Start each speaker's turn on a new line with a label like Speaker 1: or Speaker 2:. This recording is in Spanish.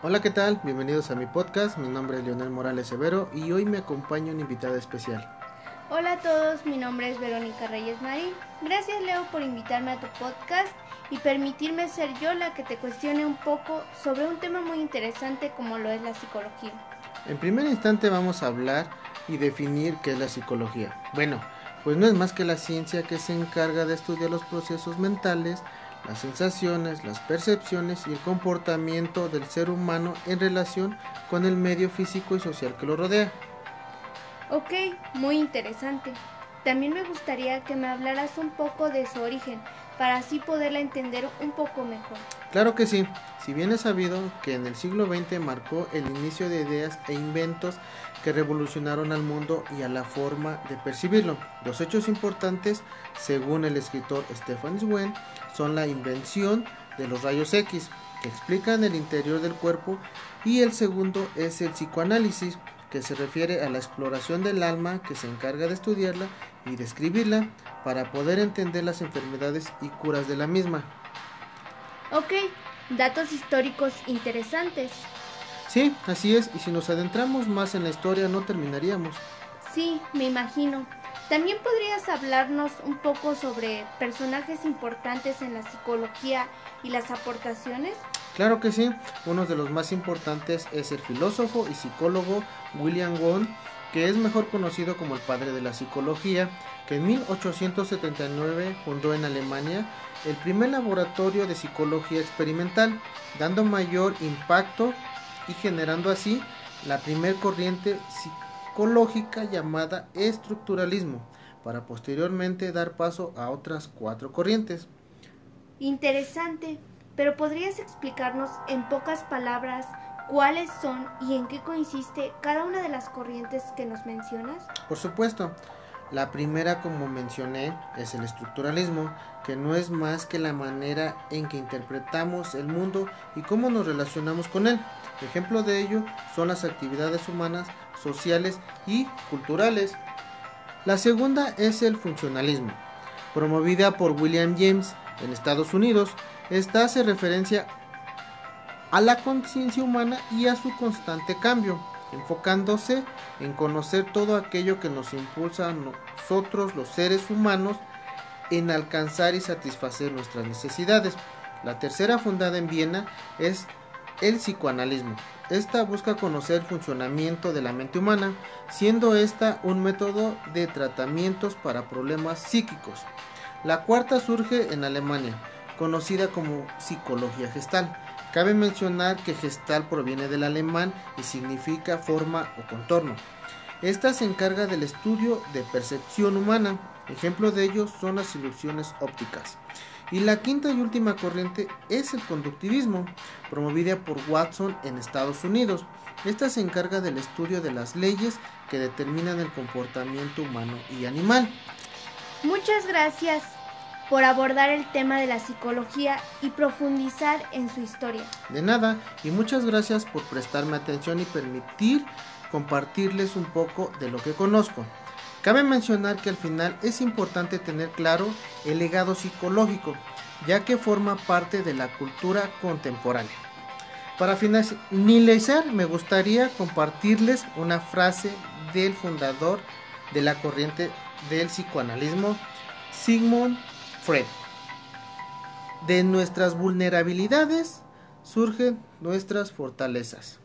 Speaker 1: Hola, ¿qué tal? Bienvenidos a mi podcast. Mi nombre es Leonel Morales Severo y hoy me acompaña una invitada especial.
Speaker 2: Hola a todos, mi nombre es Verónica Reyes Marín. Gracias Leo por invitarme a tu podcast y permitirme ser yo la que te cuestione un poco sobre un tema muy interesante como lo es la psicología.
Speaker 1: En primer instante vamos a hablar y definir qué es la psicología. Bueno, pues no es más que la ciencia que se encarga de estudiar los procesos mentales, las sensaciones, las percepciones y el comportamiento del ser humano en relación con el medio físico y social que lo rodea.
Speaker 2: Ok, muy interesante. También me gustaría que me hablaras un poco de su origen, para así poderla entender un poco mejor.
Speaker 1: Claro que sí, si bien es sabido que en el siglo XX marcó el inicio de ideas e inventos que revolucionaron al mundo y a la forma de percibirlo. Los hechos importantes, según el escritor Stefan Zweig, son la invención de los rayos X, que explican el interior del cuerpo, y el segundo es el psicoanálisis, que se refiere a la exploración del alma que se encarga de estudiarla y describirla para poder entender las enfermedades y curas de la misma.
Speaker 2: Ok, datos históricos interesantes.
Speaker 1: Sí, así es, y si nos adentramos más en la historia no terminaríamos.
Speaker 2: Sí, me imagino. También podrías hablarnos un poco sobre personajes importantes en la psicología y las aportaciones.
Speaker 1: Claro que sí, uno de los más importantes es el filósofo y psicólogo William Wundt, que es mejor conocido como el padre de la psicología, que en 1879 fundó en Alemania el primer laboratorio de psicología experimental, dando mayor impacto y generando así la primer corriente psicológica llamada estructuralismo, para posteriormente dar paso a otras cuatro corrientes.
Speaker 2: Interesante, pero ¿podrías explicarnos en pocas palabras cuáles son y en qué consiste cada una de las corrientes que nos mencionas?
Speaker 1: Por supuesto. La primera, como mencioné, es el estructuralismo, que no es más que la manera en que interpretamos el mundo y cómo nos relacionamos con él. Ejemplo de ello son las actividades humanas, sociales y culturales. La segunda es el funcionalismo, promovida por William James en Estados Unidos. Esta hace referencia a la conciencia humana y a su constante cambio enfocándose en conocer todo aquello que nos impulsa a nosotros los seres humanos en alcanzar y satisfacer nuestras necesidades. La tercera fundada en Viena es el psicoanalismo. Esta busca conocer el funcionamiento de la mente humana, siendo esta un método de tratamientos para problemas psíquicos. La cuarta surge en Alemania, conocida como psicología gestal Cabe mencionar que gestal proviene del alemán y significa forma o contorno. Esta se encarga del estudio de percepción humana. Ejemplo de ello son las ilusiones ópticas. Y la quinta y última corriente es el conductivismo, promovida por Watson en Estados Unidos. Esta se encarga del estudio de las leyes que determinan el comportamiento humano y animal.
Speaker 2: Muchas gracias por abordar el tema de la psicología y profundizar en su historia.
Speaker 1: De nada, y muchas gracias por prestarme atención y permitir compartirles un poco de lo que conozco. Cabe mencionar que al final es importante tener claro el legado psicológico, ya que forma parte de la cultura contemporánea. Para finalizar, me gustaría compartirles una frase del fundador de la corriente del psicoanalismo, Sigmund de nuestras vulnerabilidades surgen nuestras fortalezas.